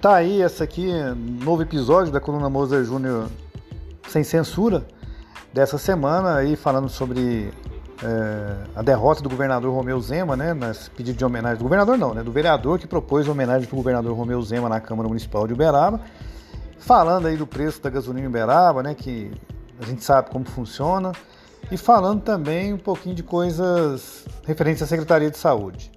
Tá aí essa aqui, novo episódio da coluna Moser Júnior sem censura dessa semana aí falando sobre é, a derrota do governador Romeu Zema, né, nas pedido de homenagem do governador não, né, do vereador que propôs homenagem para o governador Romeu Zema na Câmara Municipal de Uberaba, falando aí do preço da gasolina em Uberaba, né, que a gente sabe como funciona, e falando também um pouquinho de coisas referentes à Secretaria de Saúde.